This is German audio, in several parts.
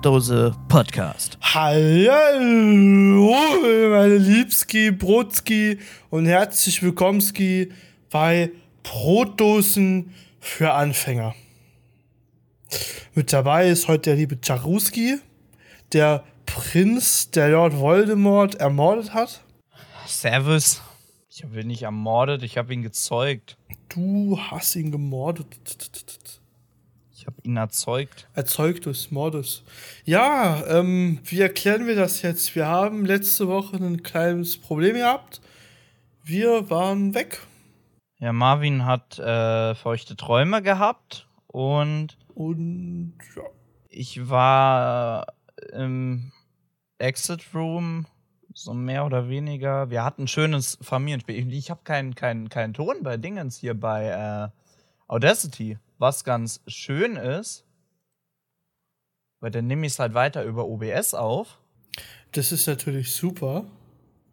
Brotdose Podcast. Hallo, meine Liebski, Brotski und herzlich willkommenski bei Brotdosen für Anfänger. Mit dabei ist heute der liebe Charuski, der Prinz, der Lord Voldemort ermordet hat. Servus. Ich habe ihn nicht ermordet, ich habe ihn gezeugt. Du hast ihn gemordet. Ich habe ihn erzeugt. Erzeugtes, Mordes. Ja, ähm, wie erklären wir das jetzt? Wir haben letzte Woche ein kleines Problem gehabt. Wir waren weg. Ja, Marvin hat äh, feuchte Träume gehabt und. Und ja. Ich war im Exit Room, so mehr oder weniger. Wir hatten ein schönes Familienspiel. Ich habe keinen kein, kein Ton bei Dingens hier bei äh, Audacity, was ganz schön ist. Weil dann nehme ich es halt weiter über OBS auf. Das ist natürlich super.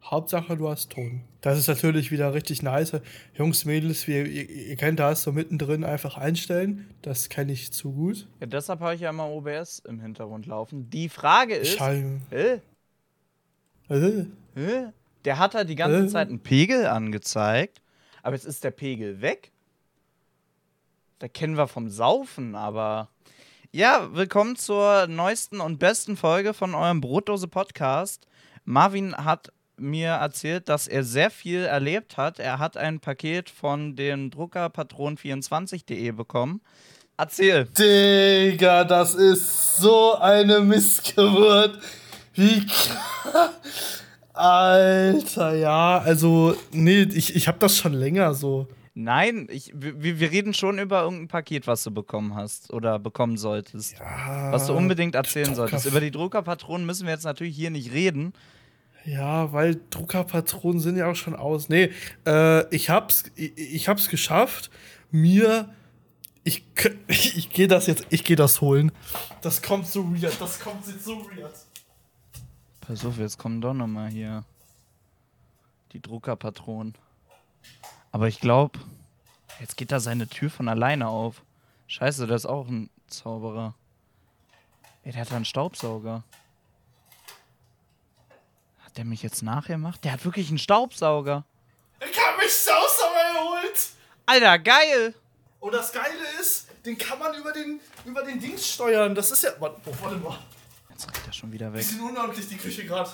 Hauptsache, du hast Ton. Das ist natürlich wieder richtig nice. Jungs, Mädels, wie, ihr, ihr kennt das, so mittendrin einfach einstellen. Das kenne ich zu gut. Ja, deshalb habe ich ja immer OBS im Hintergrund laufen. Die Frage ist. Scheiße. Äh, Äh, äh, der hat halt die ganze Äh. Zeit einen Pegel angezeigt, aber jetzt ist der Pegel weg. Da kennen wir vom Saufen, aber. Ja, willkommen zur neuesten und besten Folge von eurem Brotdose Podcast. Marvin hat mir erzählt, dass er sehr viel erlebt hat. Er hat ein Paket von dem Drucker patron24.de bekommen. Erzähl. Digga, das ist so eine Missgeburt. Wie. Alter, ja, also, nee, ich, ich hab das schon länger so. Nein, ich, wir, wir reden schon über irgendein Paket, was du bekommen hast oder bekommen solltest. Ja, was du unbedingt erzählen Drucker- solltest. Über die Druckerpatronen müssen wir jetzt natürlich hier nicht reden. Ja, weil Druckerpatronen sind ja auch schon aus. Nee, äh, ich hab's, ich, ich hab's geschafft, mir. Ich, ich, ich gehe das jetzt, ich gehe das holen. Das kommt so weird, das kommt jetzt so weird. Pass auf, jetzt kommen doch noch mal hier die Druckerpatronen. Aber ich glaube, jetzt geht da seine Tür von alleine auf. Scheiße, der ist auch ein Zauberer. Ey, der hat da einen Staubsauger. Hat der mich jetzt nachgemacht? Der hat wirklich einen Staubsauger. Ich hab mich Staubsauger geholt. Alter, geil! Und das Geile ist, den kann man über den, über den Dings steuern. Das ist ja. Warte, oh, warte mal. Jetzt rennt er schon wieder weg. Bisschen unordentlich, die Küche gerade.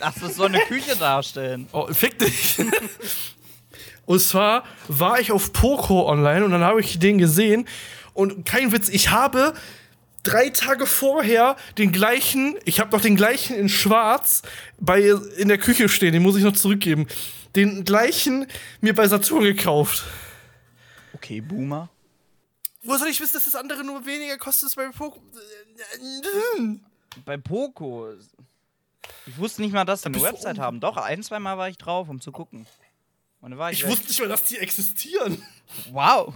Ach, das soll eine Küche darstellen. Oh, fick dich. und zwar war ich auf Poco online und dann habe ich den gesehen. Und kein Witz, ich habe drei Tage vorher den gleichen, ich habe noch den gleichen in Schwarz bei in der Küche stehen, den muss ich noch zurückgeben. Den gleichen mir bei Saturn gekauft. Okay, Boomer. Wo soll ich wissen, dass das andere nur weniger kostet als bei Poco? Bei Poco. Ich wusste nicht mal, dass sie eine Website un- haben. Doch, ein, zwei Mal war ich drauf, um zu gucken. Und war ich, Ich weg. wusste nicht mal, dass die existieren. Wow.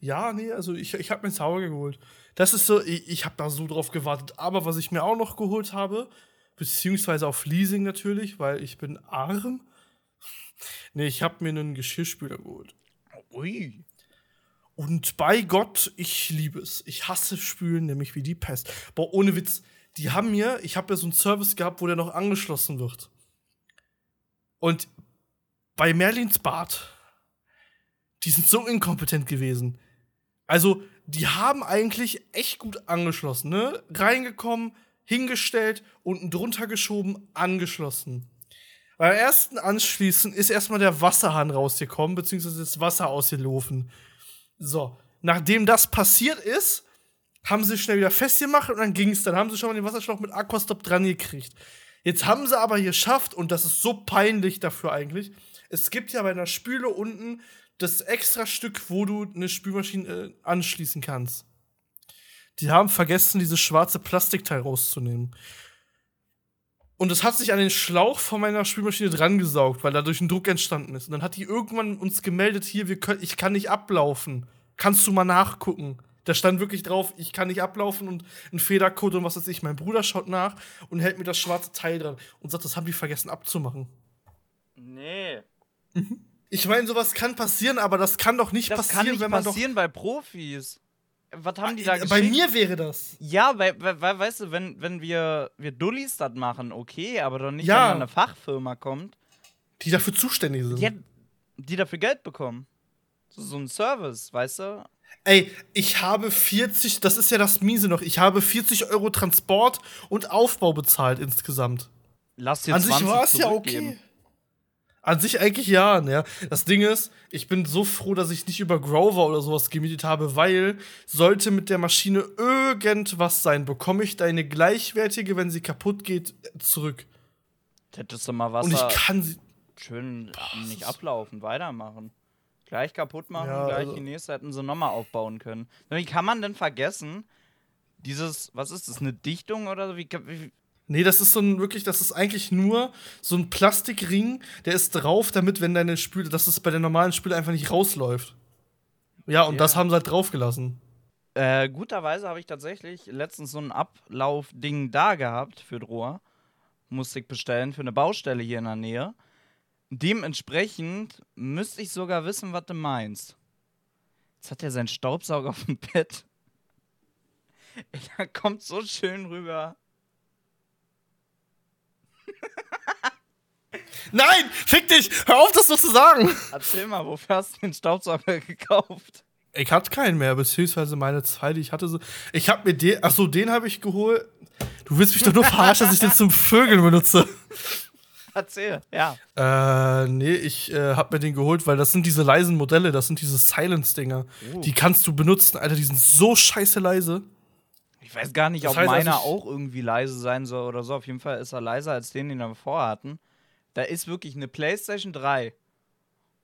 Ja, nee, also ich, ich habe mir Zauber geholt. Das ist so, ich, ich habe da so drauf gewartet. Aber was ich mir auch noch geholt habe, beziehungsweise auf Leasing natürlich, weil ich bin arm. Nee, ich habe mir einen Geschirrspüler geholt. Ui. Und bei Gott, ich liebe es. Ich hasse Spülen, nämlich wie die Pest. Boah, ohne Witz. Die haben mir, ich habe ja so einen Service gehabt, wo der noch angeschlossen wird. Und bei Merlins Bad, die sind so inkompetent gewesen. Also, die haben eigentlich echt gut angeschlossen, ne? Reingekommen, hingestellt, unten drunter geschoben, angeschlossen. Beim ersten Anschließen ist erstmal der Wasserhahn rausgekommen, beziehungsweise das Wasser ausgelaufen. So, nachdem das passiert ist, haben sie schnell wieder festgemacht und dann ging es. Dann haben sie schon mal den Wasserschlauch mit Aquastop dran gekriegt. Jetzt haben sie aber geschafft, und das ist so peinlich dafür eigentlich. Es gibt ja bei einer Spüle unten das extra Stück, wo du eine Spülmaschine äh, anschließen kannst. Die haben vergessen, dieses schwarze Plastikteil rauszunehmen. Und es hat sich an den Schlauch von meiner Spülmaschine dran gesaugt, weil dadurch ein Druck entstanden ist. Und dann hat die irgendwann uns gemeldet, hier, wir können, ich kann nicht ablaufen. Kannst du mal nachgucken? Da stand wirklich drauf, ich kann nicht ablaufen und ein Federcode und was weiß ich. Mein Bruder schaut nach und hält mir das schwarze Teil dran und sagt, das haben die vergessen abzumachen. Nee. Ich meine, sowas kann passieren, aber das kann doch nicht Das passieren, kann nicht wenn man passieren bei Profis. was haben die da geschickt? Bei mir wäre das. Ja, weil, weil, weil, weißt du, wenn, wenn wir, wir Dullis das machen, okay, aber doch nicht, Ja. wenn eine Fachfirma kommt, Die dafür zuständig sind. die, die dafür Geld bekommen. So, so ein Service, weißt du? Ey, ich habe 40, das ist ja das Miese noch, ich habe 40 Euro Transport und Aufbau bezahlt insgesamt. Lass dir An 20 sich war es ja okay. An sich eigentlich ja, ne? Das Ding ist, ich bin so froh, dass ich nicht über Grover oder sowas gemietet habe, weil sollte mit der Maschine irgendwas sein, bekomme ich deine gleichwertige, wenn sie kaputt geht, zurück. Hättest du mal Und Wasser ich kann sie. schön nicht ablaufen, weitermachen. Gleich kaputt machen, Ja, gleich also- die nächste hätten sie nochmal aufbauen können. Wie kann man denn vergessen, dieses, was ist das, eine Dichtung oder so? Wie, wie, Nee, das ist so ein wirklich, das ist eigentlich nur so ein Plastikring, der ist drauf, damit, wenn deine Spüle, dass es bei der normalen Spüle einfach nicht rausläuft. Ja, und Ja. das haben sie halt draufgelassen. Äh, guterweise habe ich tatsächlich letztens so ein Ablaufding da gehabt für Rohr. Musste ich bestellen für eine Baustelle hier in der Nähe. Dementsprechend müsste ich sogar wissen, was du meinst. Jetzt hat er seinen Staubsauger auf dem Bett. Er kommt so schön rüber. Nein, fick dich! Hör auf, das so zu sagen! Erzähl mal, wofür hast du den Staubsauger gekauft? Ich hatte keinen mehr, beziehungsweise meine zwei, die ich hatte. So ich habe mir den, achso, den habe ich geholt. Du willst mich doch nur verarschen, dass ich den zum Vögeln benutze. Erzähl, ja. Äh, nee, ich äh, hab mir den geholt, weil das sind diese leisen Modelle, das sind diese Silence-Dinger. Oh. Die kannst du benutzen, Alter, die sind so scheiße leise. Ich weiß gar nicht, Das ob heißt, meiner also auch irgendwie leise sein soll oder so. Auf jeden Fall ist er leiser als den, den wir vorher hatten. Da ist wirklich eine PlayStation 3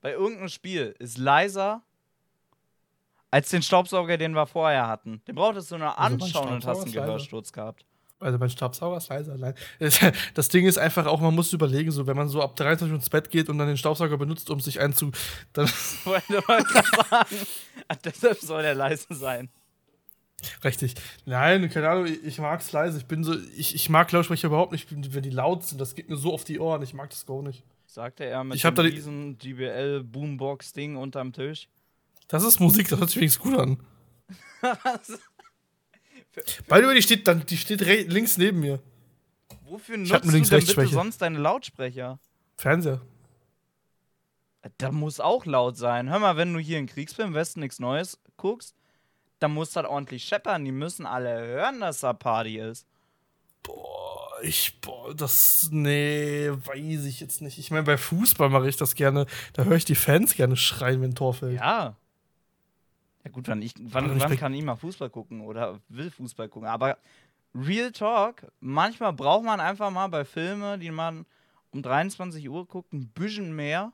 bei irgendeinem Spiel ist leiser als den Staubsauger, den wir vorher hatten. Den brauchtest du nur Also anschauen und hast einen. Gehörsturz gehabt. Also mein Staubsauger ist leiser. Nein. Das Ding ist einfach auch, man muss überlegen, so wenn man so ab 23 Uhr ins Bett geht und dann den Staubsauger benutzt, um sich einzu. Dann Wollte mal sagen. Deshalb soll der leise sein. Richtig. Nein, keine Ahnung, ich, ich mag's leise. Ich bin so, ich, ich mag Lautsprecher überhaupt nicht, wenn die laut sind. Das geht mir so auf die Ohren. Ich mag das gar nicht. Sagte er mit da die- GBL-Boombox-Ding unterm Tisch. Das ist Musik, das hört sich wenigstens gut an. By the way, die steht, dann, die steht links neben mir. Wofür nutzt du denn bitte sonst deine Lautsprecher? Fernseher. Da muss auch laut sein. Hör mal, wenn du hier in Kriegsfilm Westen nichts Neues guckst, dann muss das ordentlich scheppern. Die müssen alle hören, dass da Party ist. Boah, ich, boah, das, nee, weiß ich jetzt nicht. Ich meine, bei Fußball mache ich das gerne. Da höre ich die Fans gerne schreien, wenn ein Tor fällt. Ja. Ja gut, wann, ich, wann, Aber wann kann ich mal Fußball gucken oder will Fußball gucken? Aber Real Talk, manchmal braucht man einfach mal bei Filmen, die man um 23 Uhr guckt, ein bisschen mehr.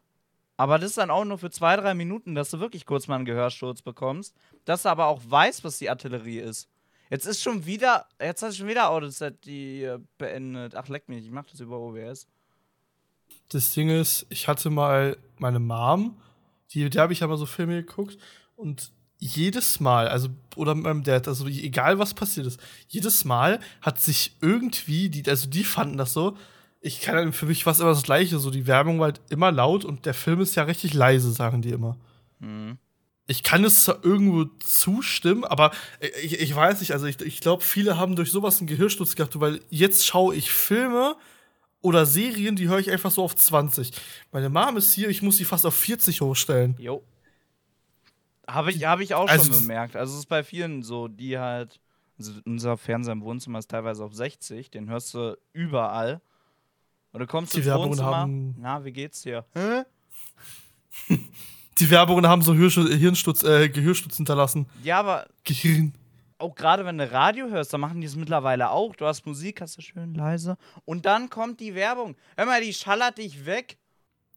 Aber das ist dann auch nur für zwei, drei Minuten, dass du wirklich kurz mal einen Gehörsturz bekommst. Dass du aber auch weißt, was die Artillerie ist. Jetzt ist schon wieder, jetzt hat schon wieder Audioset die äh, beendet. Ach, leck mich, ich mach das über OBS. Das Ding ist, ich hatte mal meine Mom, die, der habe ich mal so Filme geguckt und jedes Mal, also, oder mit meinem Dad, also egal was passiert ist, jedes Mal hat sich irgendwie, die, also die fanden das so, ich kann, für mich war es immer das Gleiche, so die Werbung war halt immer laut und der Film ist ja richtig leise, sagen die immer. Hm. Ich kann es zwar irgendwo zustimmen, aber ich, ich weiß nicht, also ich, ich glaube, viele haben durch sowas einen Gehörsturz gehabt, weil jetzt schaue ich Filme oder Serien, die höre ich einfach so auf 20. Meine Mom ist hier, ich muss sie fast auf 40 hochstellen. Jo. Habe ich, hab ich auch Also schon bemerkt. Also es ist bei vielen so, die halt. Also unser Fernseher im Wohnzimmer ist teilweise auf 60, den hörst du überall. Und du kommst Die ins Werbungen Wohnzimmer. haben- Na, wie geht's dir? Hä? Die Werbungen haben so Hirsch, Hirnsturz, äh, Gehörsturz hinterlassen. Ja, aber Gehirn. auch gerade wenn du Radio hörst, dann machen die es mittlerweile auch. Du hast Musik, hast du schön leise. Und dann kommt die Werbung. Hör mal, die schallert dich weg.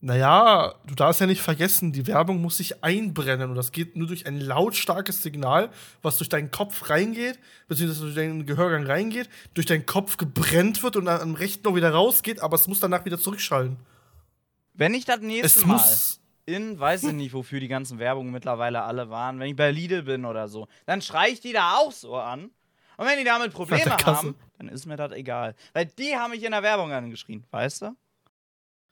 Naja, du darfst ja nicht vergessen, die Werbung muss sich einbrennen und das geht nur durch ein lautstarkes Signal, was durch deinen Kopf reingeht, beziehungsweise durch deinen Gehörgang reingeht, durch deinen Kopf gebrennt wird und dann am rechten noch wieder rausgeht, aber es muss danach wieder zurückschallen. Wenn ich das nächste Es Mal muss. in, weiß ich nicht, wofür die ganzen Werbungen mittlerweile alle waren, wenn ich bei Lidl bin oder so, dann schrei ich die da auch so an. Und wenn die damit Probleme haben, dann ist mir das egal. Weil die haben mich in der Werbung angeschrien, weißt du?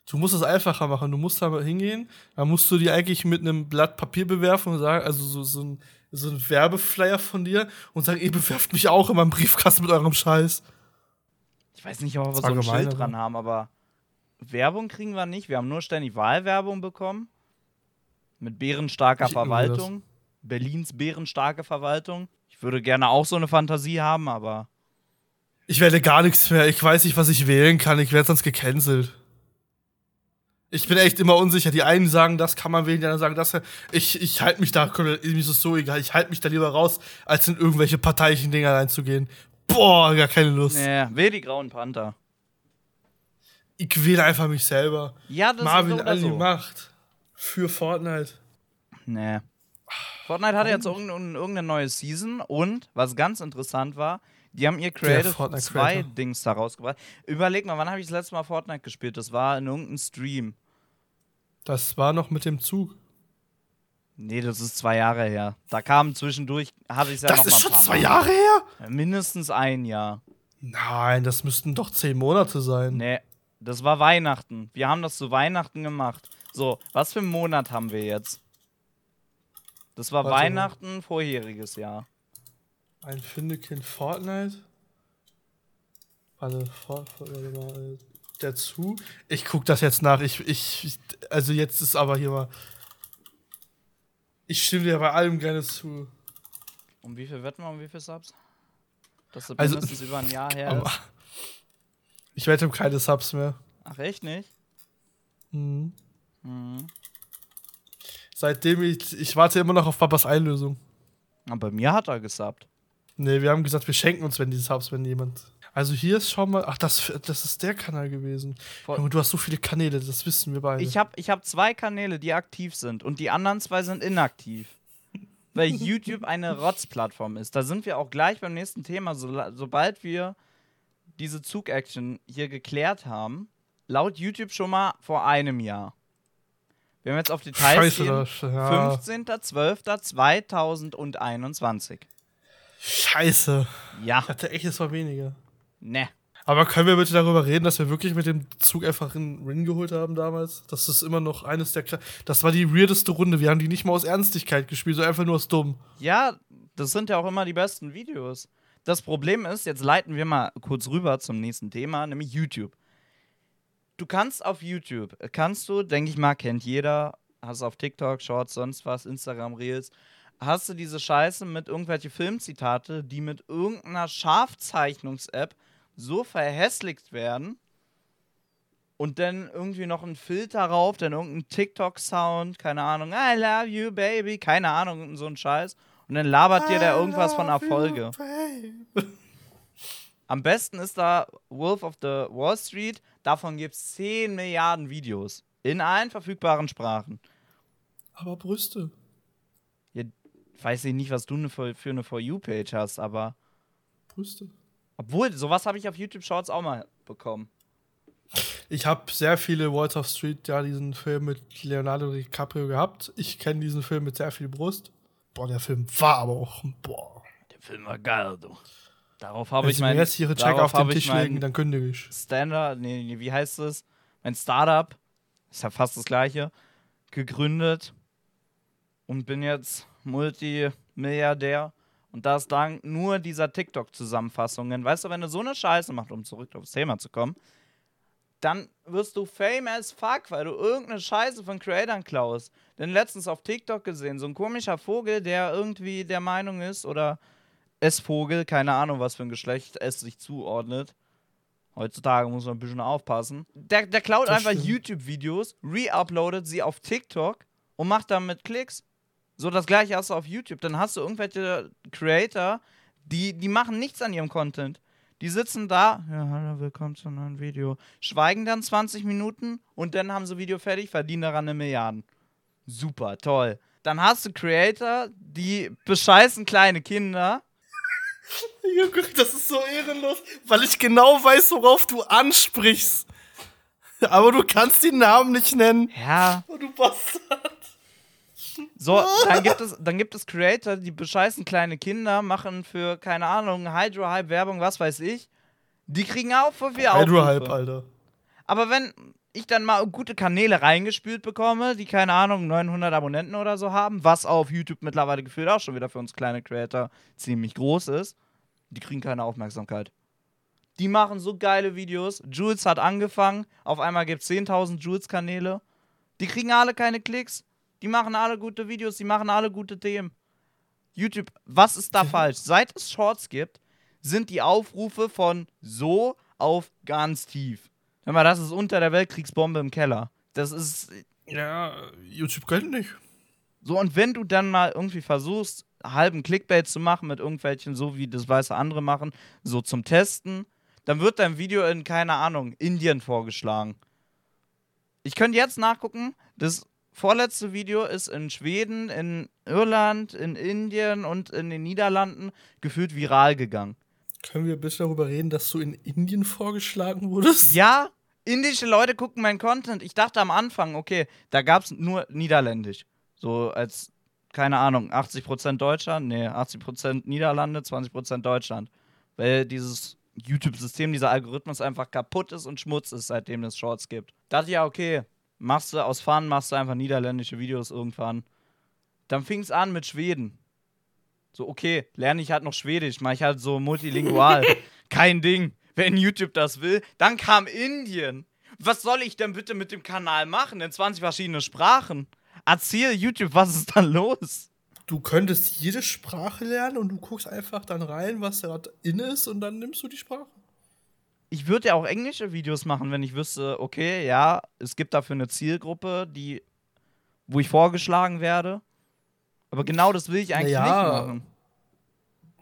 Du musst es einfacher machen. Du musst da hingehen, dann musst du die eigentlich mit einem Blatt Papier bewerfen und sagen, also so, so, ein, so einen Werbeflyer von dir und sagen, ihr bewerft mich auch in meinem Briefkasten mit eurem Scheiß. Ich weiß nicht, ob wir so ein Schild dran haben, aber Werbung kriegen wir nicht. Wir haben nur ständig Wahlwerbung bekommen. Mit bärenstarker Ich. Verwaltung. Berlins bärenstarke Verwaltung. Ich würde gerne auch so eine Fantasie haben, aber Ich wähle gar nichts mehr. Ich weiß nicht, was ich wählen kann. Ich werde sonst gecancelt. Ich bin echt immer unsicher. Die einen sagen, das kann man wählen, die anderen sagen, das. Ich, ich halte mich da, mir ist es so egal. Ich halte mich da lieber raus, als in irgendwelche parteiischen Dinger reinzugehen. Boah, gar keine Lust. nee, will die Grauen Panther. Ich wähle einfach mich selber. Ja, das Marvin ist so so. Macht. Für Fortnite. Nee. Fortnite hatte jetzt irgendeine, irgendeine neue Season und was ganz interessant war, die haben ihr Creative Fortnite 2 Creator. Dings da rausgebracht. Überleg mal, wann habe ich das letzte Mal Fortnite gespielt? Das war in irgendeinem Stream. Das war noch mit dem Zug. Nee, das ist zwei Jahre her. Da kam zwischendurch, hatte ich es ja das noch ist mal ein schon paar zwei Mal. Jahre her? Mindestens ein Jahr. Nein, das müssten doch zehn Monate sein. Nee, das war Weihnachten. Wir haben das zu Weihnachten gemacht. So, was für einen Monat haben wir jetzt? Das war Warte mal. Weihnachten vorheriges Jahr. Ein Findekind Fortnite. Warte, For- Zug. Ich guck das jetzt nach. Ich, ich, also jetzt ist aber hier mal. Ich stimme dir bei allem gerne zu. Um wie viel wetten wir, um wie viel Subs? Dass das Also- mindestens über ein Jahr her ist. ich wette um keine Subs mehr. Ach, echt nicht? Mhm. Mhm. Seitdem ich, ich warte immer noch auf Papas Einlösung. Aber bei mir hat er gesubbt. Nee, wir haben gesagt, wir schenken uns, wenn die Subs, wenn jemand. Also hier ist, schau mal, ach, das, das ist der Kanal gewesen. Junge, du hast so viele Kanäle, das wissen wir beide. Ich habe ich hab zwei Kanäle, die aktiv sind und die anderen zwei sind inaktiv. Weil YouTube eine Rotzplattform ist. Da sind wir auch gleich beim nächsten Thema. So, sobald wir diese Zug-Action hier geklärt haben, laut YouTube schon mal vor einem Jahr. Wir haben jetzt auf Details Scheiße, das, ja. 15.12.2021. Scheiße. Ja, Ich hatte echt, es war weniger. Ne. Aber können wir bitte darüber reden, dass wir wirklich mit dem Zug einfach einen Ring geholt haben damals? Das ist immer noch eines der. Kle das war die weirdeste Runde. Wir haben die nicht mal aus Ernstigkeit gespielt, sondern einfach nur aus dumm. Ja, das sind ja auch immer die besten Videos. Das Problem ist, jetzt leiten wir mal kurz rüber zum nächsten Thema, nämlich YouTube. Du kannst auf YouTube, kannst du, denke ich mal, kennt jeder, hast auf TikTok, Shorts, sonst was, Instagram, Reels, hast du diese Scheiße mit irgendwelche Filmzitate, die mit irgendeiner Scharfzeichnungs-App so verhässlicht werden und dann irgendwie noch ein Filter rauf, dann irgendein TikTok-Sound, keine Ahnung, I love you, baby, keine Ahnung, so ein Scheiß. Und dann labert dir der irgendwas von Erfolge. Am besten ist da Wolf of the Wall Street. Davon gibt es 10 Milliarden Videos. In allen verfügbaren Sprachen. Aber Brüste. Weiß ich nicht, was du ne für, für eine For You-Page hast, aber. Brüste. Obwohl, sowas habe ich auf YouTube Shorts auch mal bekommen. Ich habe sehr viele Walter Street, ja, diesen Film mit Leonardo DiCaprio gehabt. Ich kenne diesen Film mit sehr viel Brust. Boah, der Film war aber auch. Boah. Der Film war geil, du. Darauf habe ich Sie mir mein. jetzt Ihre Check darauf auf den habe ich Tisch mein legen, dann kündige ich. Standard, nee, nee, wie heißt es? Mein Startup, ist ja fast das gleiche, gegründet und bin jetzt Multimilliardär. Und das dank nur dieser TikTok-Zusammenfassungen. Weißt du, wenn du so eine Scheiße machst, um zurück aufs Thema zu kommen, dann wirst du fame as fuck, weil du irgendeine Scheiße von Creatern klaust. Denn letztens auf TikTok gesehen, so ein komischer Vogel, der irgendwie der Meinung ist, oder S-Vogel, keine Ahnung, was für ein Geschlecht es sich zuordnet. Heutzutage muss man ein bisschen aufpassen. Der, der klaut Das einfach. YouTube-Videos, reuploadet sie auf TikTok und macht damit Klicks. So das gleiche hast du auf YouTube. Dann hast du irgendwelche Creator, die, die machen nichts an ihrem Content. Die sitzen da, ja, hallo, willkommen zu einem neuen Video. Schweigen dann 20 Minuten und dann haben sie Video fertig, verdienen daran eine Milliarden. Super, toll. Dann hast du Creator, die bescheißen kleine Kinder. Das ist so ehrenlos, weil ich genau weiß, worauf du ansprichst. Aber du kannst die Namen nicht nennen. Ja, Oh, du Bastard. So, dann gibt es, dann gibt es Creator, die bescheißen kleine Kinder, machen für, keine Ahnung, Hydro-Hype, Werbung, was weiß ich. Die kriegen auch voll viel Hydro Aufrufe. Hype, Alter. Aber wenn, ich dann mal gute Kanäle reingespült bekomme, die keine Ahnung 900 Abonnenten oder so haben, was auf YouTube mittlerweile gefühlt auch schon wieder für uns kleine Creator ziemlich groß ist, die kriegen keine Aufmerksamkeit. Die machen so geile Videos. Jules hat angefangen, auf einmal gibt es 10.000 Jules-Kanäle. Die kriegen alle keine Klicks. Die machen alle gute Videos, die machen alle gute Themen. YouTube, was ist da falsch? Seit es Shorts gibt, sind die Aufrufe von so auf ganz tief. Hör mal, das ist unter der Weltkriegsbombe im Keller. Das ist. Ja, YouTube kennt nicht. So, und wenn du dann mal irgendwie versuchst, halben Clickbait zu machen mit irgendwelchen, so wie das weiße andere machen, so zum Testen, dann wird dein Video in, keine Ahnung, Indien vorgeschlagen. Ich könnte jetzt nachgucken, das vorletzte Video ist in Schweden, in Irland, in Indien und in den Niederlanden gefühlt viral gegangen. Können wir bitte darüber reden, dass du in Indien vorgeschlagen wurdest? Ja, indische Leute gucken meinen Content. Ich dachte am Anfang, okay, da gab es nur Niederländisch. So als, keine Ahnung, 80% Deutschland, nee, 80% Niederlande, 20% Deutschland. Weil dieses YouTube-System, dieser Algorithmus einfach kaputt ist und Schmutz ist, seitdem es Shorts gibt. Dachte ja, okay, machst du aus Fun, machst du einfach niederländische Videos irgendwann. Dann fing es an mit Schweden. So, okay, lerne ich halt noch Schwedisch, mache ich halt so multilingual. Kein Ding. Wenn YouTube das will. Dann kam Indien. Was soll ich denn bitte mit dem Kanal machen? In 20 verschiedene Sprachen. Erzähl YouTube, was ist dann los? Du könntest jede Sprache lernen und du guckst einfach dann rein, was gerade in ist und dann nimmst du die Sprache. Ich würde ja auch englische Videos machen, wenn ich wüsste, okay, ja, es gibt dafür eine Zielgruppe, die, wo ich vorgeschlagen werde. Aber genau das will ich eigentlich naja, nicht machen.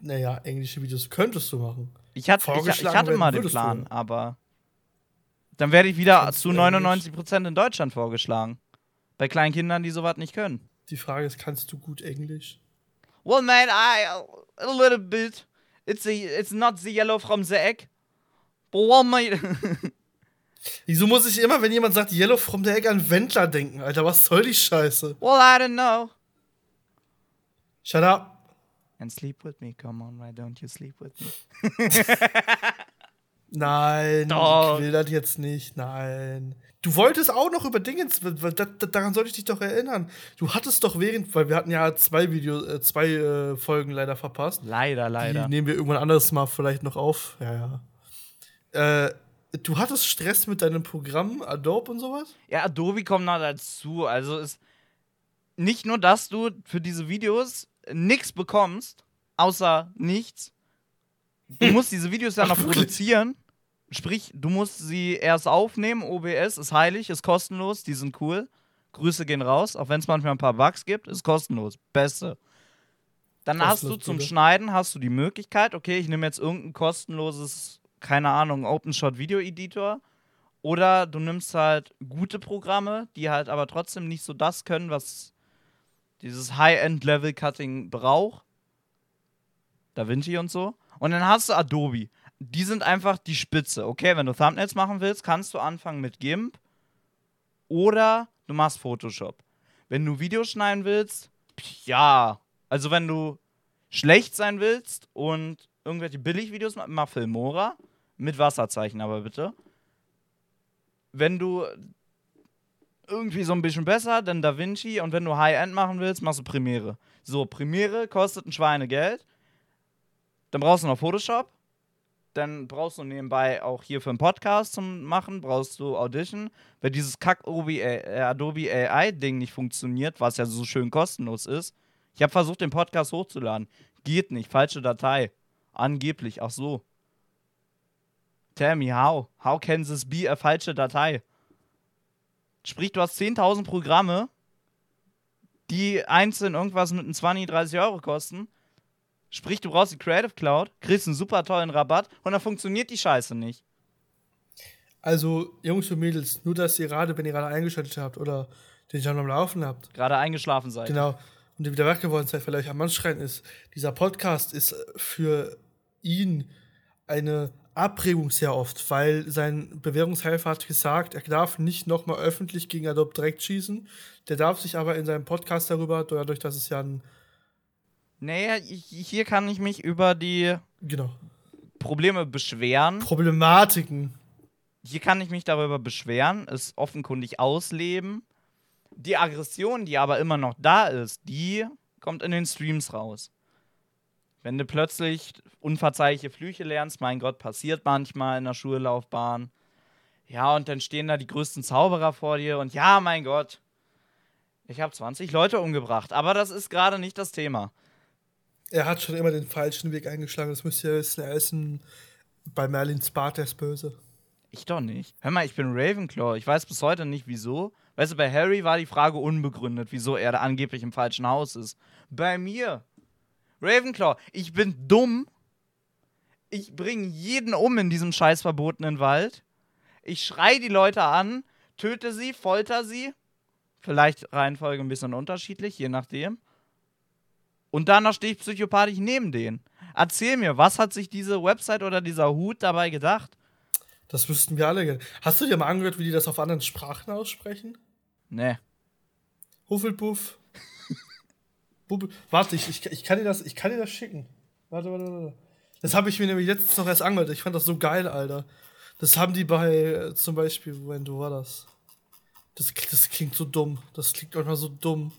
Naja, englische Videos könntest du machen. Ich, hat, ich, ich hatte mal den Plan, du. aber dann werde ich wieder zu 99% in Deutschland vorgeschlagen. Bei kleinen Kindern, die sowas nicht können. Die Frage ist, kannst du gut Englisch? Well, man, I a little bit. It's a, it's not the yellow from the egg. Well, mate. Wieso muss ich immer, wenn jemand sagt Yellow from the Egg an Wendler denken, Alter? Was soll die Scheiße? Well, I don't know. Shut up. And sleep with me. Come on, why don't you sleep with me? Nein, Doch. ich will das jetzt nicht. Nein. Du wolltest auch noch über Dinge, daran sollte ich dich doch erinnern. Du hattest doch während, weil wir hatten ja zwei Videos, äh, zwei äh, Folgen leider verpasst. Leider, leider. Die nehmen wir irgendwann anderes Mal vielleicht noch auf. Ja, ja. Äh, du hattest Stress mit deinem Programm, Adobe und sowas? Ja, Adobe kommt noch dazu. Also ist nicht nur, dass du für diese Videos nichts bekommst, außer nichts. Du musst diese Videos ja noch produzieren. Sprich, du musst sie erst aufnehmen. OBS ist heilig, ist kostenlos, die sind cool. Grüße gehen raus, auch wenn es manchmal ein paar Bugs gibt, ist kostenlos. Beste. Dann kostenlos, hast du zum bitte. Schneiden hast du die Möglichkeit, okay, ich nehme jetzt irgendein kostenloses, keine Ahnung, OpenShot Video Editor. Oder du nimmst halt gute Programme, die halt aber trotzdem nicht so das können, was dieses High-End-Level-Cutting braucht. Da Vinci und so. Und dann hast du Adobe die sind einfach die Spitze. Okay, wenn du Thumbnails machen willst, kannst du anfangen mit GIMP oder du machst Photoshop. Wenn du Videos schneiden willst, ja. Also wenn du schlecht sein willst und irgendwelche Billigvideos mach, mach Filmora mit Wasserzeichen aber bitte. Wenn du irgendwie so ein bisschen besser, dann DaVinci und wenn du High-End machen willst, machst du Premiere. So, Premiere kostet ein Schweinegeld. Dann brauchst du noch Photoshop dann brauchst du nebenbei auch hier für einen Podcast zum Machen, brauchst du Audition. Wenn dieses Kack äh, Adobe AI-Ding nicht funktioniert, was ja so schön kostenlos ist, ich habe versucht, den Podcast hochzuladen. Geht nicht, falsche Datei. Angeblich, ach so. Tell me how. How can this be a falsche Datei? Sprich, du hast 10.000 Programme, die einzeln irgendwas mit einem 20, 30 Euro kosten Sprich, du brauchst die Creative Cloud, kriegst einen super tollen Rabatt und dann funktioniert die Scheiße nicht. Also, Jungs und Mädels, nur dass ihr gerade, wenn ihr gerade eingeschaltet habt oder den schon am Laufen habt. Gerade eingeschlafen seid. Genau. Und ihr wieder wach geworden seid, weil euch am Mann schreien ist. Dieser Podcast ist für ihn eine Abregung sehr oft, weil sein Bewährungshelfer hat gesagt, er darf nicht nochmal öffentlich gegen Adobe direkt schießen. Der darf sich aber in seinem Podcast darüber, dadurch, dass es ja ein Nee, hier kann ich mich über die genau. Probleme beschweren. Problematiken. hier kann ich mich darüber beschweren, es offenkundig ausleben. Die Aggression, die aber immer noch da ist, die kommt in den Streams raus. Wenn du plötzlich unverzeihliche Flüche lernst, mein Gott, passiert manchmal in der Schullaufbahn. Ja, und dann stehen da die größten Zauberer vor dir und ja, mein Gott, ich habe 20 Leute umgebracht. Aber das ist gerade nicht das Thema. Er hat schon immer den falschen Weg eingeschlagen. Das müsst ihr wissen. Er ist ein, bei Merlins Bart, der ist böse. Ich doch nicht. Hör mal, ich bin Ravenclaw. Ich weiß bis heute nicht, wieso. Weißt du, bei Harry war die Frage unbegründet, wieso er da angeblich im falschen Haus ist. Bei mir. Ravenclaw, ich bin dumm. Ich bringe jeden um in diesem scheiß verbotenen Wald. Ich schrei die Leute an, töte sie, folter sie. Vielleicht Reihenfolge ein bisschen unterschiedlich, je nachdem. Und danach stehe ich psychopathisch neben denen. Erzähl mir, was hat sich diese Website oder dieser Hut dabei gedacht? Das wüssten wir alle. Hast du dir mal angehört, wie die das auf anderen Sprachen aussprechen? Nee. Hufflepuff. Warte, ich, ich, ich, kann dir das, ich kann dir das schicken. Warte, warte, warte. Das habe ich mir nämlich letztens noch erst angehört. Ich fand das so geil, Alter. Das haben die bei, äh, zum Beispiel, wenn du war das? das? Das klingt so dumm. Das klingt manchmal so dumm.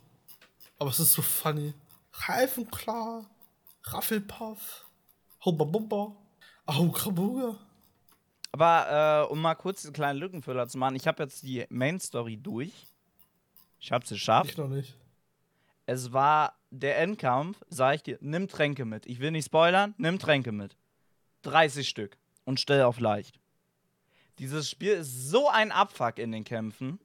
Aber es ist so funny. Reifenklar. Raffelpuff. Hubba Bubba. Aukrabuga. Aber äh, um mal kurz einen kleinen Lückenfüller zu machen, ich habe jetzt die Main Story durch. Ich habe es geschafft. Ich noch nicht. Es war der Endkampf, sag ich dir, nimm Tränke mit. Ich will nicht spoilern, nimm Tränke mit. 30 Stück und stell auf leicht. Dieses Spiel ist so ein Abfuck in den Kämpfen.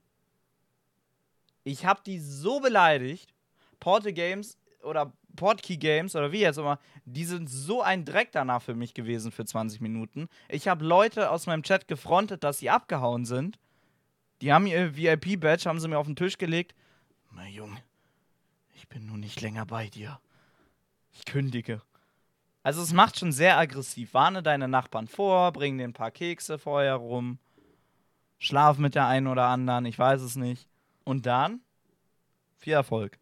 Ich habe die so beleidigt. Porte Games oder Portkey Games oder wie jetzt immer, die sind so ein Dreck danach für mich gewesen für 20 Minuten. Ich habe Leute aus meinem Chat gefrontet, dass sie abgehauen sind. Die haben ihr VIP-Badge, haben sie mir auf den Tisch gelegt. Mein Junge, ich bin nun nicht länger bei dir. Ich kündige. Also es macht schon sehr aggressiv. Warne deine Nachbarn vor, bring denen ein paar Kekse vorher rum. Schlaf mit der einen oder anderen, ich weiß es nicht. Und dann viel Erfolg.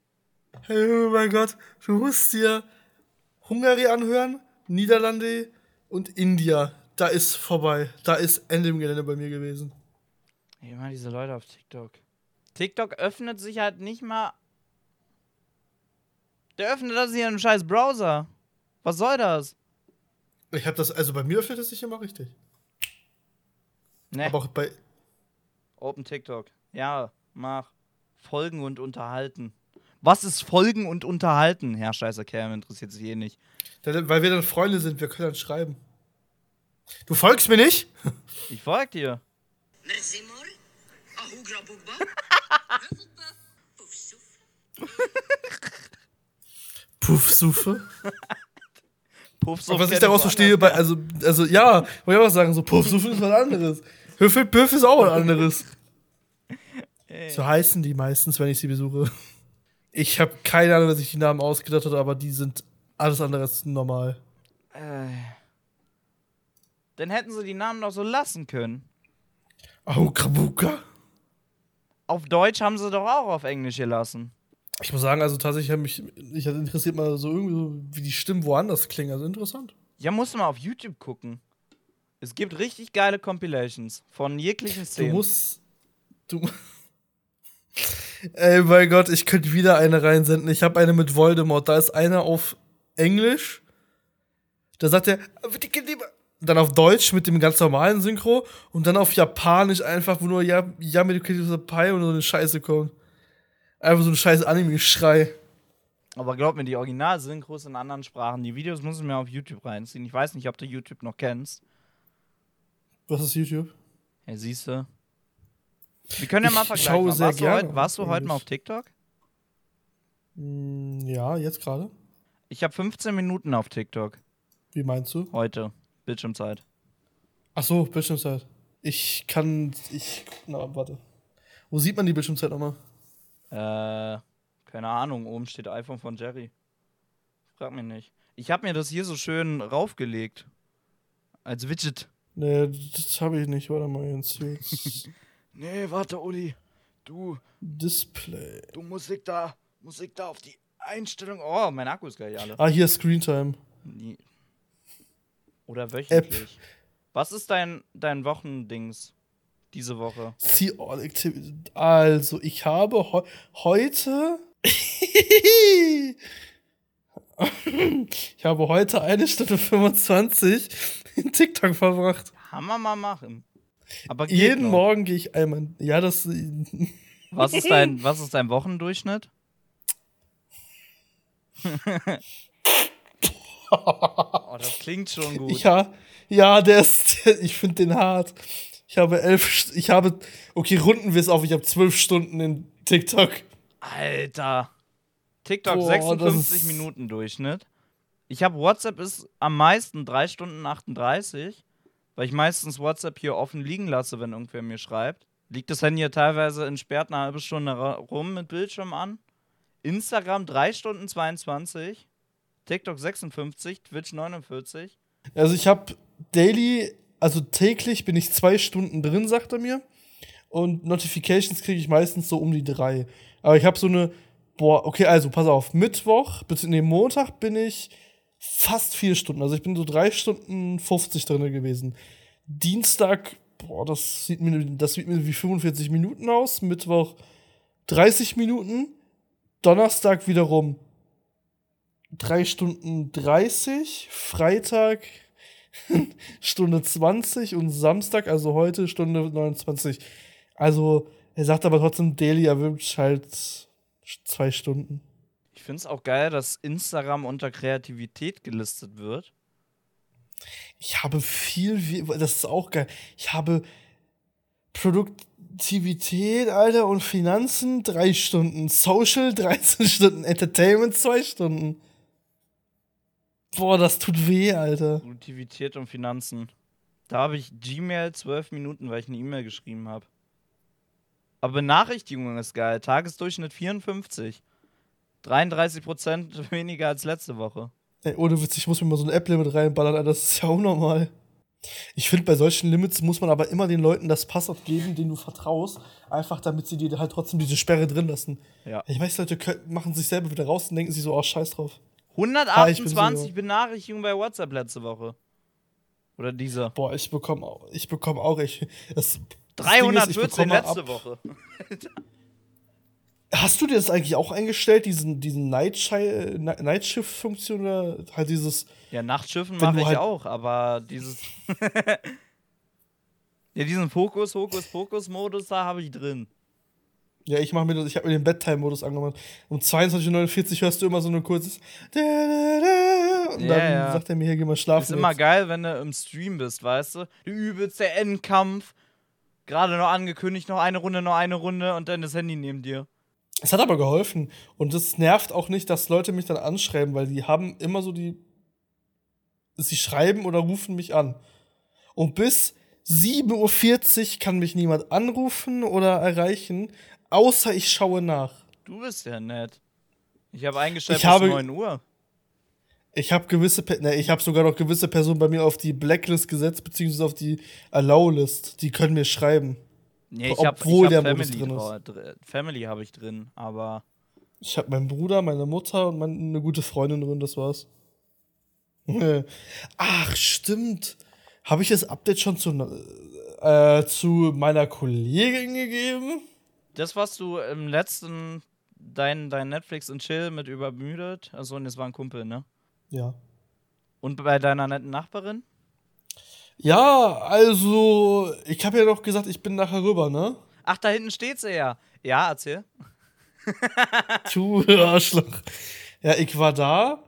Hey, oh mein Gott, du musst dir Hungary anhören, Niederlande und India. Da ist vorbei. Da ist Ende im Gelände bei mir gewesen. Immer diese Leute auf TikTok. TikTok öffnet sich halt nicht mal. Der öffnet das hier im scheiß Browser. Was soll das? Ich hab das, also bei mir öffnet es sich immer richtig. Ne. Aber auch bei. Open TikTok. Ja, mach. Folgen und unterhalten. Was ist Folgen und Unterhalten? Herr Scheißer Kerl, interessiert sich eh nicht. Weil wir dann Freunde sind, wir können dann schreiben. Du folgst mir nicht? Ich folg dir. Puffsuffe? Puffsuff Aber was ich daraus verstehe, bei, also, also ja, wollte ich auch sagen, so Puffsuffe ist was anderes. Hüffelpüff ist auch was anderes. Ey. So heißen die meistens, wenn ich sie besuche. Ich habe keine Ahnung, dass ich die Namen ausgedacht habe, aber die sind alles andere als normal. Äh. Dann hätten sie die Namen doch so lassen können. Aukrabuka. Auf Deutsch haben sie doch auch auf Englisch gelassen. Ich muss sagen, also tatsächlich hat mich, ich hatte interessiert mal so irgendwie so, wie die Stimmen woanders klingen. Also interessant. Ja, musst du mal auf YouTube gucken. Es gibt richtig geile Compilations von jeglichen Du Szenen. musst. Du. Ey, mein Gott, ich könnte wieder eine reinsenden. Ich habe eine mit Voldemort. Da ist eine auf Englisch. Da sagt er, dann auf Deutsch mit dem ganz normalen Synchro und dann auf Japanisch einfach, wo nur ja, ja mit dem Pai und so eine Scheiße kommt. Einfach so ein scheiß Anime-Schrei. Aber glaub mir, die Original-Synchros in anderen Sprachen, die Videos muss ich mir auf YouTube reinziehen. Ich weiß nicht, ob du YouTube noch kennst. Was ist YouTube? Ja, siehst du. Wir können ja Ich mal vergleichen. schaue sehr warst, du gerne heute, warst du heute mal auf TikTok? Hm, ja, jetzt gerade. Ich habe 15 Minuten auf TikTok. Wie meinst du? Heute. Bildschirmzeit. Ach so, Bildschirmzeit. Ich kann. Ich. Na, warte. Wo sieht man die Bildschirmzeit nochmal? Äh, keine Ahnung. Oben steht iPhone von Jerry. Frag mich nicht. Ich habe mir das hier so schön raufgelegt. Als Widget. Nee, das habe ich nicht. Warte mal jetzt. jetzt. Nee, warte, Uli. Du, Display. du Musik da. Musik da auf die Einstellung. Oh, mein Akku ist gleich alle. Ah, hier Screentime. Nie. Oder wöchentlich. Was ist dein, dein Wochendings? Diese Woche? See all activities. Also, ich habe he heute. ich habe heute eine Stunde 25 in TikTok verbracht. Kann man mal machen. Aber Jeden noch. Morgen gehe ich einmal. Ja, das. Was ist dein, was ist dein Wochendurchschnitt? oh, das klingt schon gut. Ja, ja, der ist. Ich finde den hart. Ich habe elf. Ich habe. Okay, runden wir es auf. Ich habe zwölf Stunden in TikTok. Alter. TikTok Boah, 56 ist- Minuten Durchschnitt. Ich habe WhatsApp ist am meisten 3 Stunden 38, weil ich meistens WhatsApp hier offen liegen lasse, wenn irgendwer mir schreibt. Liegt das Handy hier teilweise entsperrt eine halbe Stunde rum mit Bildschirm an. Instagram 3 Stunden 22, TikTok 56, Twitch 49. Also ich habe daily, also täglich bin ich zwei Stunden drin, sagt er mir. Und Notifications kriege ich meistens so um die drei. Aber ich habe so eine, boah, okay, also pass auf, Mittwoch bis in Montag bin ich fast vier Stunden. Also ich bin so drei Stunden 50 drin gewesen. Dienstag, boah, das sieht mir, das sieht mir wie 45 Minuten aus. Mittwoch 30 Minuten. Donnerstag wiederum 3 Stunden 30. Freitag Stunde 20 und Samstag, also heute Stunde 29. Also, er sagt aber trotzdem, Daily erwünscht halt zwei Stunden. Ich finde es auch geil, dass Instagram unter Kreativität gelistet wird. Ich habe viel, wie- das ist auch geil. Ich habe Produktivität, Alter, und Finanzen drei Stunden, Social 13 Stunden, Entertainment zwei Stunden. Boah, das tut weh, Alter. Produktivität und Finanzen. Da habe ich Gmail 12 Minuten, weil ich eine E-Mail geschrieben habe. Aber Benachrichtigung ist geil. Tagesdurchschnitt 54. 33% weniger als letzte Woche. Ey, ohne Witz, ich muss mir mal so ein App-Limit reinballern, Alter, das ist ja unnormal. Ich finde, bei solchen Limits muss man aber immer den Leuten das Passwort geben, denen du vertraust, einfach damit sie dir halt trotzdem diese Sperre drin lassen. Ja. Ich weiß, Leute können, machen sich selber wieder raus und denken sich so, oh, scheiß drauf. Ah, ich bin 128 so- Benachrichtigungen bei WhatsApp letzte Woche. Oder diese. Boah, ich bekomme auch, ich bekomme auch echt. Das, das Ding ist, ich 314 bekomme letzte ab- Woche. Hast du dir das eigentlich auch eingestellt, diesen, diesen Nightshi- Ni- Nightshift-Funktion oder halt dieses. Ja, Nachtschiffen mache ich halt- auch, aber dieses. ja, diesen Fokus, Fokus, Fokus-Modus, da habe ich drin. Ja, ich mache mir das, ich habe mir den Bedtime-Modus angemacht. Um 22.49 Uhr hörst du immer so ein kurzes. Und dann Ja, ja. sagt er mir, hier geh mal schlafen. Ist immer jetzt. geil, wenn du im Stream bist, weißt du? Du übelst der Endkampf. Gerade noch angekündigt, noch eine Runde, noch eine Runde und dann das Handy neben dir. Es hat aber geholfen. Und es nervt auch nicht, dass Leute mich dann anschreiben, weil die haben immer so die. Sie schreiben oder rufen mich an. Und bis 7.40 Uhr kann mich niemand anrufen oder erreichen, außer ich schaue nach. Du bist ja nett. Ich habe eingestellt Ich bis habe- 9 Uhr. Ich habe gewisse, ne, ich habe sogar noch gewisse Personen bei mir auf die Blacklist gesetzt, beziehungsweise auf die Allow-List. Die können mir schreiben. Nee, ich Obwohl hab der Family Modus drin ist. Family habe ich drin, aber Ich habe meinen Bruder, meine Mutter und meine, eine gute Freundin drin, das war's. Ach, stimmt. Habe ich das Update schon zu, äh, zu meiner Kollegin gegeben? Das, was du im letzten, dein, dein Netflix und Chill mit übermüdet, also und es war ein Kumpel, ne? Ja. Und bei deiner netten Nachbarin? Ja, also, ich habe ja doch gesagt, ich bin nachher rüber, ne? Ach, da hinten steht sie ja. Ja, erzähl. Du Arschloch. Ja, ich war da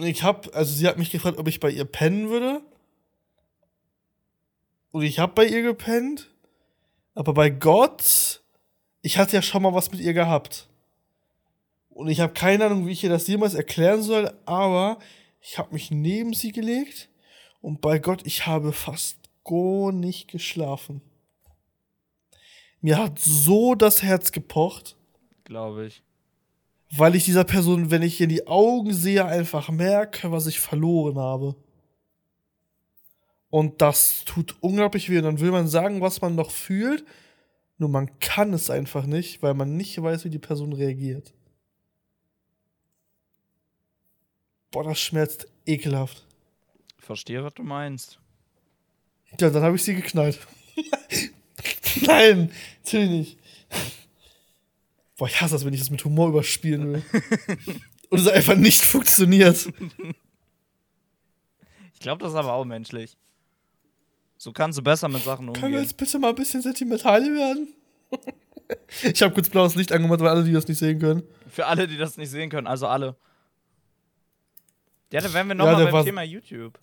und ich hab, also sie hat mich gefragt, ob ich bei ihr pennen würde. Und ich hab bei ihr gepennt. Aber bei Gott, ich hatte ja schon mal was mit ihr gehabt. Und ich habe keine Ahnung, wie ich ihr das jemals erklären soll, aber ich habe mich neben sie gelegt und bei Gott, ich habe fast gar nicht geschlafen. Mir hat so das Herz gepocht Glaube ich. weil ich dieser Person, wenn ich in die Augen sehe, einfach merke, was ich verloren habe. Und das tut unglaublich weh. Und dann will man sagen, was man noch fühlt, nur man kann es einfach nicht, weil man nicht weiß, wie die Person reagiert. Boah, das schmerzt ekelhaft. Verstehe, was du meinst. Ja, dann habe ich sie geknallt. Nein, natürlich nicht. Boah, ich hasse das, wenn ich das mit Humor überspielen will. Und es einfach nicht funktioniert. Ich glaube, das ist aber auch menschlich. So kannst du besser mit Sachen umgehen. Können wir jetzt bitte mal ein bisschen sentimental werden? ich habe kurz blaues Licht angemacht, weil alle, die das nicht sehen können. Für alle, die das nicht sehen können, also alle. Ja, dann wären wir nochmal ja, beim Thema YouTube.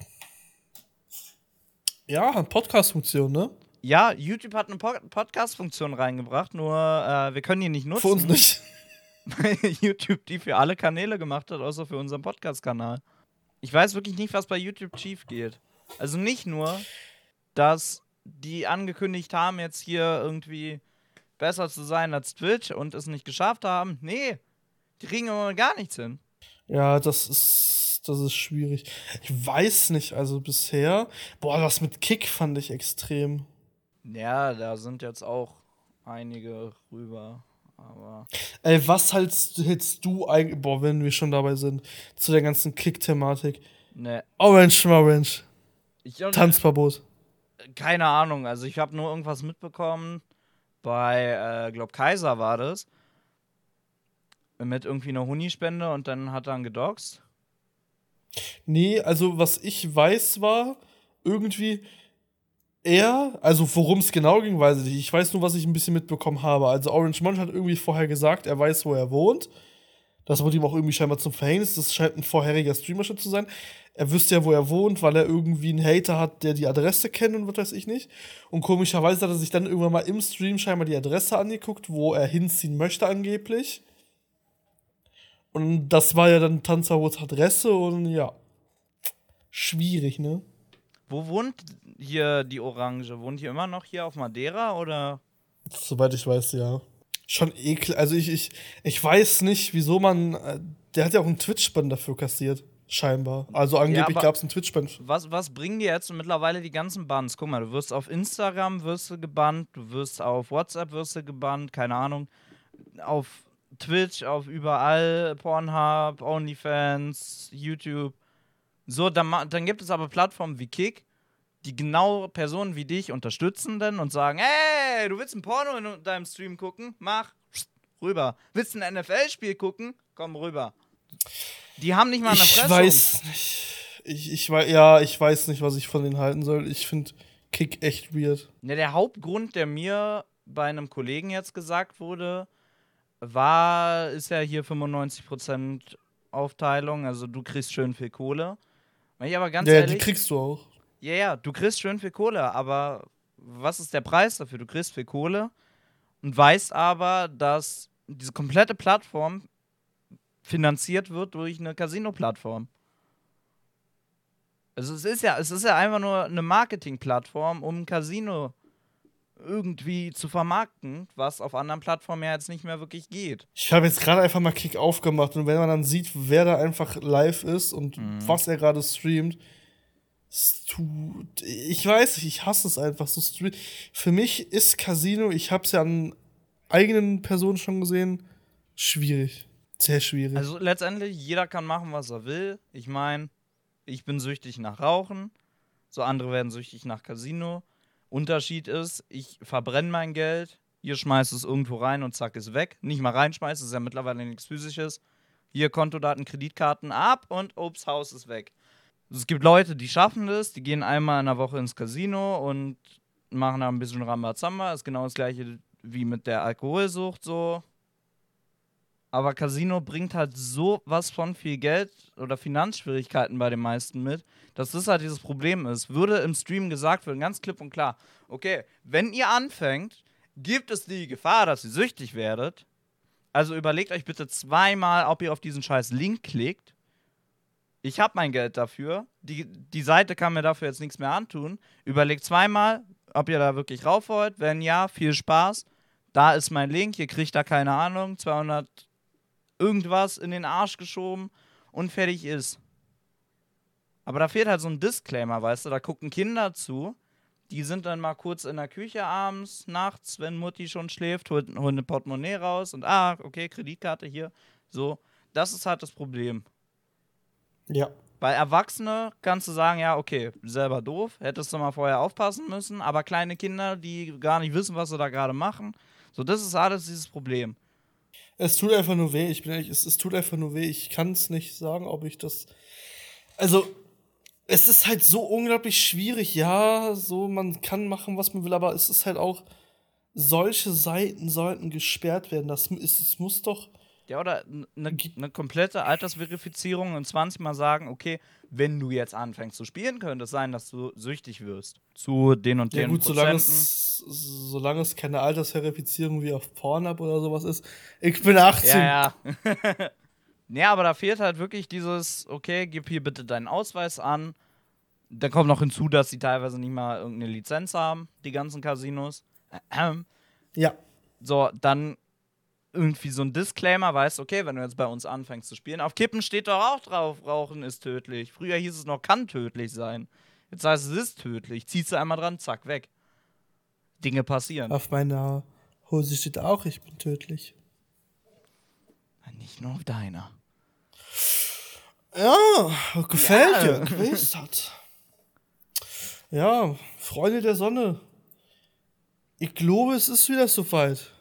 Ja, Podcast-Funktion, ne? Ja, YouTube hat eine Podcast-Funktion reingebracht, nur äh, wir können die nicht nutzen. Für uns nicht. Weil YouTube die für alle Kanäle gemacht hat, außer für unseren Podcast-Kanal. Ich weiß wirklich nicht, was bei YouTube schief geht. Also nicht nur, dass die angekündigt haben, jetzt hier irgendwie besser zu sein als Twitch und es nicht geschafft haben. Nee, die kriegen immer gar nichts hin. Ja, das ist, das ist schwierig. Ich weiß nicht, also bisher. Boah, das mit Kick fand ich extrem. Ja, da sind jetzt auch einige rüber. Aber. Ey, was hältst, hältst du eigentlich, boah, wenn wir schon dabei sind, zu der ganzen Kick-Thematik? Ne. Orange Morange. Tanzverbot. Keine Ahnung, also ich habe nur irgendwas mitbekommen. Bei, äh, glaub, Kaiser war das. Mit irgendwie einer Hunispende und dann hat er einen gedoxt. Nee, also was ich weiß war, irgendwie, er, also worum es genau ging, weiß ich nicht. Ich weiß nur, was ich ein bisschen mitbekommen habe. Also Orange Monch hat irgendwie vorher gesagt, er weiß, wo er wohnt. Das wurde ihm auch irgendwie scheinbar zum Verhängnis. Das scheint ein vorheriger Streamer schon zu sein. Er wüsste ja, wo er wohnt, weil er irgendwie einen Hater hat, der die Adresse kennt und was weiß ich nicht. Und komischerweise hat er sich dann irgendwann mal im Stream scheinbar die Adresse angeguckt, wo er hinziehen möchte angeblich. Und das war ja dann Tanzerwoods Adresse und ja. Schwierig, ne? Wo wohnt hier die Orange? Wohnt hier immer noch hier auf Madeira oder? Soweit ich weiß, ja. Schon ekel. Also ich, ich, ich weiß nicht, wieso man. Äh, der hat ja auch einen Twitch-Bann dafür kassiert. Scheinbar. Also angeblich ja, gab es einen Twitch-Bann. Was, was bringen dir jetzt mittlerweile die ganzen Bands? Guck mal, du wirst auf Instagram wirst du gebannt, du wirst auf WhatsApp wirst du gebannt, keine Ahnung. Auf Twitch, auf überall, Pornhub, OnlyFans, YouTube. So, dann, dann gibt es aber Plattformen wie Kick, die genau Personen wie dich unterstützen dann und sagen, hey, du willst ein Porno in deinem Stream gucken? Mach, rüber. Willst du ein NFL-Spiel gucken? Komm rüber. Die haben nicht mal eine Presse. Ich weiß nicht. Ich, ich weiß, ja, ich weiß nicht, was ich von denen halten soll. Ich finde Kick echt weird. Ja, der Hauptgrund, der mir bei einem Kollegen jetzt gesagt wurde, war, ist ja hier 95% Aufteilung, also du kriegst schön viel Kohle. Ich aber ganz ja, ehrlich, die kriegst du auch. Ja, ja, du kriegst schön viel Kohle, aber was ist der Preis dafür? Du kriegst viel Kohle und weißt aber, dass diese komplette Plattform finanziert wird durch eine Casino-Plattform. Also es ist ja, es ist ja einfach nur eine Marketing-Plattform, um ein Casino irgendwie zu vermarkten, was auf anderen Plattformen ja jetzt nicht mehr wirklich geht. Ich habe jetzt gerade einfach mal Kick aufgemacht und wenn man dann sieht, wer da einfach live ist und mhm. was er gerade streamt, ich weiß nicht, ich hasse es einfach so. Für mich ist Casino, ich habe es ja an eigenen Personen schon gesehen, schwierig. Sehr schwierig. Also letztendlich, jeder kann machen, was er will. Ich meine, ich bin süchtig nach Rauchen, so andere werden süchtig nach Casino. Unterschied ist, ich verbrenne mein Geld, ihr schmeißt es irgendwo rein und zack, ist weg. Nicht mal reinschmeißt, ist ja mittlerweile nichts Physisches. Hier Kontodaten, Kreditkarten ab und ups, Haus ist weg. Es gibt Leute, die schaffen das, die gehen einmal in der Woche ins Casino und machen da ein bisschen Rambazamba. Ist genau das gleiche wie mit der Alkoholsucht so. Aber Casino bringt halt so was von viel Geld oder Finanzschwierigkeiten bei den meisten mit, dass das halt dieses Problem ist. Würde im Stream gesagt werden, ganz klipp und klar, okay, wenn ihr anfängt, gibt es die Gefahr, dass ihr süchtig werdet. Also überlegt euch bitte zweimal, ob ihr auf diesen scheiß Link klickt ich habe mein Geld dafür. Die, die Seite kann mir dafür jetzt nichts mehr antun. Überlegt zweimal, ob ihr da wirklich rauf wollt. Wenn ja, viel Spaß. Da ist mein Link. Ihr kriegt da keine Ahnung, 200 irgendwas in den Arsch geschoben und fertig ist. Aber da fehlt halt so ein Disclaimer, weißt du? Da gucken Kinder zu. Die sind dann mal kurz in der Küche abends, nachts, wenn Mutti schon schläft, holen eine Portemonnaie raus und ah, okay, Kreditkarte hier. So. Das ist halt das Problem. Ja. Bei Erwachsene kannst du sagen, ja, okay, selber doof, hättest du mal vorher aufpassen müssen, aber kleine Kinder, die gar nicht wissen, was sie da gerade machen, so, das ist alles dieses Problem. Es tut einfach nur weh, ich bin ehrlich, es, es tut einfach nur weh. Ich kann es nicht sagen, ob ich das. Also, es ist halt so unglaublich schwierig, ja, so, man kann machen, was man will, aber es ist halt auch, solche Seiten sollten gesperrt werden. Das ist, es muss doch. Ja, oder eine ne komplette Altersverifizierung und 20 Mal sagen, okay, wenn du jetzt anfängst zu spielen, könnte es sein, dass du süchtig wirst. Zu den und den ja, gut, solange es, solange es keine Altersverifizierung wie auf Pornhub oder sowas ist. Ich bin 18. Ja, ja. ja, aber da fehlt halt wirklich dieses, okay, gib hier bitte deinen Ausweis an. Dann kommt noch hinzu, dass sie teilweise nicht mal irgendeine Lizenz haben, die ganzen Casinos. Ja. So, dann irgendwie so ein Disclaimer, weißt, okay, wenn du jetzt bei uns anfängst zu spielen, auf Kippen steht doch auch drauf, Rauchen ist tödlich. Früher hieß es noch, kann tödlich sein. Jetzt heißt es, es ist tödlich. Ziehst du einmal dran, zack, weg. Dinge passieren. Auf meiner Hose steht auch, ich bin tödlich. Nicht nur auf deiner. Ja, gefällt ja. dir. Gewusst hat. Ja, Freunde der Sonne. Ich glaube, es ist wieder soweit.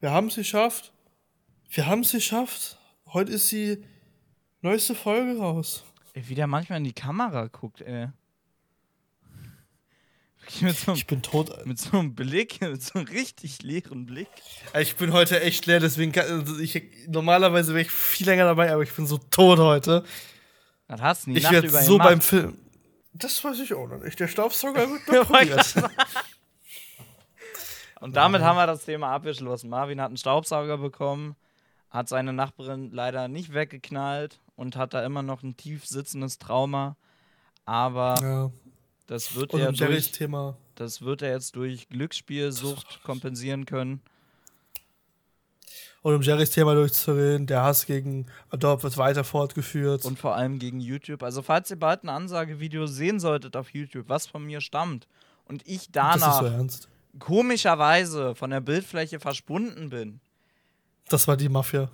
Wir haben es geschafft. Wir haben es geschafft. Heute ist die neueste Folge raus. Ey, wie der manchmal in die Kamera guckt, ey. So ich bin tot. Mit so einem Blick, mit so einem richtig leeren Blick. Ich bin heute echt leer, deswegen kann, also ich, normalerweise wäre ich viel länger dabei, aber ich bin so tot heute. Was hast du die Ich werde so gemacht? beim Film. Das weiß ich auch noch nicht. Der Staubsauger wird noch probiert. Und damit haben wir das Thema abgeschlossen. Marvin hat einen Staubsauger bekommen, hat seine Nachbarin leider nicht weggeknallt und hat da immer noch ein tief sitzendes Trauma. Aber ja. das wird er durch, Thema. das wird er jetzt durch Glücksspielsucht kompensieren können. Und um Jerrys Thema durchzureden, der Hass gegen Adobe wird weiter fortgeführt. Und vor allem gegen YouTube. Also, falls ihr bald ein Ansagevideo sehen solltet auf YouTube, was von mir stammt, und ich danach. Das ist so ernst komischerweise von der Bildfläche verschwunden bin. Das war die Mafia.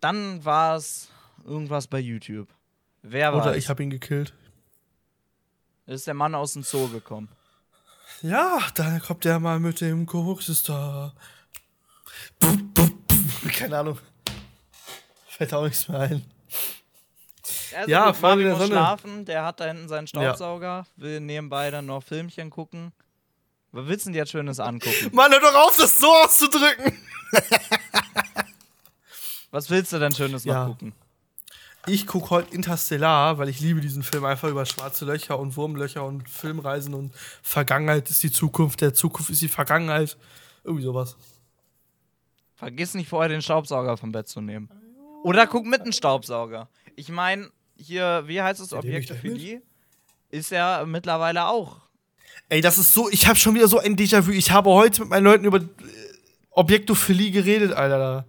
Dann war es irgendwas bei YouTube. Wer Oder weiß. ich habe ihn gekillt. Ist der Mann aus dem Zoo gekommen. Ja, dann kommt der mal mit dem Geruchsstar. Keine Ahnung. Fällt auch nichts mehr ein. Also ja, Fabi der Sonne. schlafen, der hat da hinten seinen Staubsauger, ja. will nebenbei dann noch Filmchen gucken. Was willst du denn jetzt Schönes angucken? Mann, hör doch auf, das so auszudrücken! Was willst du denn Schönes ja. noch gucken? Ich gucke heute Interstellar, weil ich liebe diesen Film einfach über schwarze Löcher und Wurmlöcher und Filmreisen und Vergangenheit ist die Zukunft, der Zukunft ist die Vergangenheit. Irgendwie sowas. Vergiss nicht vorher den Staubsauger vom Bett zu nehmen. Oder guck mit dem Staubsauger. Ich meine, hier, wie heißt das Objekte für die? Ist ja mittlerweile auch Ey, das ist so, ich habe schon wieder so ein Déjà-vu. Ich habe heute mit meinen Leuten über äh, Objektophilie geredet, Alter.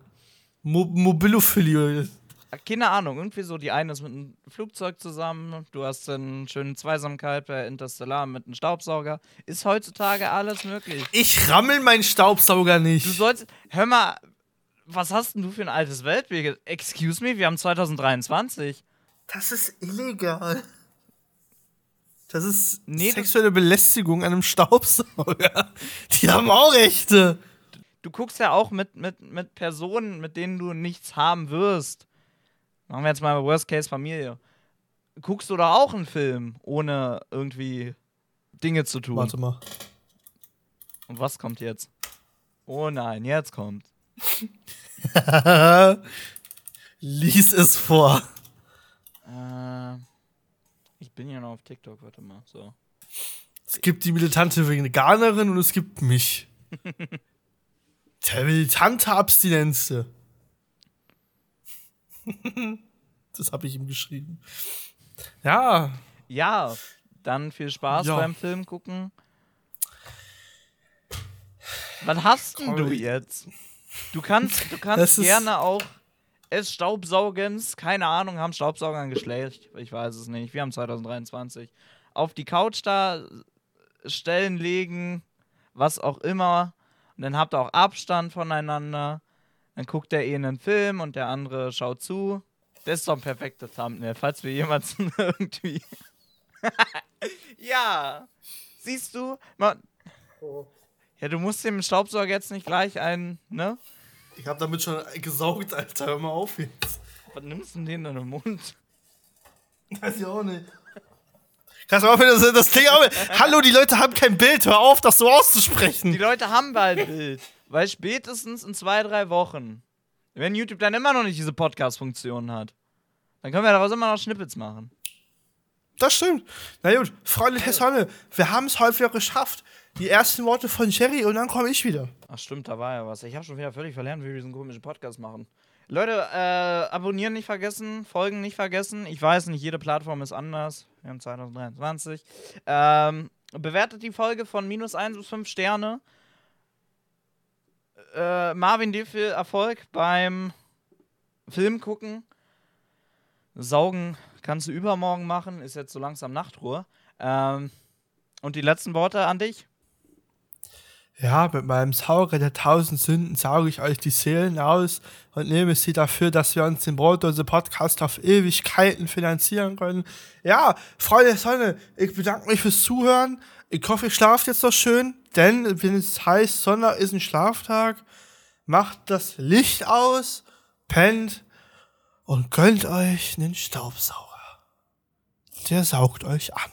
Mo Mobilophilie. Keine Ahnung, irgendwie so, die eine ist mit einem Flugzeug zusammen, du hast eine schöne Zweisamkeit bei Interstellar mit einem Staubsauger. Ist heutzutage alles möglich. Ich rammel meinen Staubsauger nicht. Du sollst, hör mal, was hast denn du für ein altes Weltbild? Excuse me, wir haben 2023. Das ist illegal. Das ist nee, sexuelle Belästigung an einem Staubsauger. Die haben auch Rechte. Du guckst ja auch mit, mit, mit Personen, mit denen du nichts haben wirst. Machen wir jetzt mal Worst Case Familie. Guckst du da auch einen Film, ohne irgendwie Dinge zu tun? Warte mal. Und was kommt jetzt? Oh nein, jetzt kommt. Lies es vor. Äh. Ich bin ja noch auf TikTok, warte mal. So. Es gibt die militante Veganerin und es gibt mich. Der militante Abstinenz. das habe ich ihm geschrieben. Ja. Ja, dann viel Spaß ja. beim Film gucken. Was hast denn du jetzt? Du kannst, du kannst gerne auch es Staubsaugens, keine Ahnung, haben Staubsauger ein Geschlecht, ich weiß es nicht, wir haben 2023, auf die Couch da stellen, legen, was auch immer. Und dann habt ihr auch Abstand voneinander. Dann guckt der eh einen Film und der andere schaut zu. Das ist doch ein perfekter Thumbnail, falls wir jemals irgendwie. ja. Siehst du? Man ja, du musst dem Staubsauger jetzt nicht gleich einen, ne? Ich hab damit schon gesaugt, Alter. Hör mal auf jetzt. Was nimmst du denn in den Mund? Weiß ich auch nicht. Kannst du mal das, das Ding auch Hallo, die Leute haben kein Bild. Hör auf, das so auszusprechen. Die Leute haben bald Bild. Weil spätestens in zwei, drei Wochen, wenn YouTube dann immer noch nicht diese Podcast-Funktion hat, dann können wir daraus immer noch Schnippets machen. Das stimmt. Na gut, Freunde der Sonne, wir haben es wieder geschafft. Die ersten Worte von Jerry und dann komme ich wieder. Ach stimmt, da war ja was. Ich habe schon wieder völlig verlernt, wie wir diesen komischen Podcast machen. Leute, äh, abonnieren nicht vergessen, folgen nicht vergessen. Ich weiß nicht, jede Plattform ist anders. Wir haben 2023. Ähm, bewertet die Folge von minus 1 bis 5 Sterne. Äh, Marvin, dir viel Erfolg beim Film gucken. Saugen kannst du übermorgen machen, ist jetzt so langsam Nachtruhe. Ähm, und die letzten Worte an dich? Ja, mit meinem Sauger der tausend Sünden sauge ich euch die Seelen aus und nehme sie dafür, dass wir uns den Brotdose Podcast auf Ewigkeiten finanzieren können. Ja, Freunde der Sonne, ich bedanke mich fürs Zuhören. Ich hoffe, ihr schlaft jetzt noch schön, denn wenn es heißt, Sonntag ist ein Schlaftag, macht das Licht aus, pennt und gönnt euch einen Staubsauger. Der saugt euch an.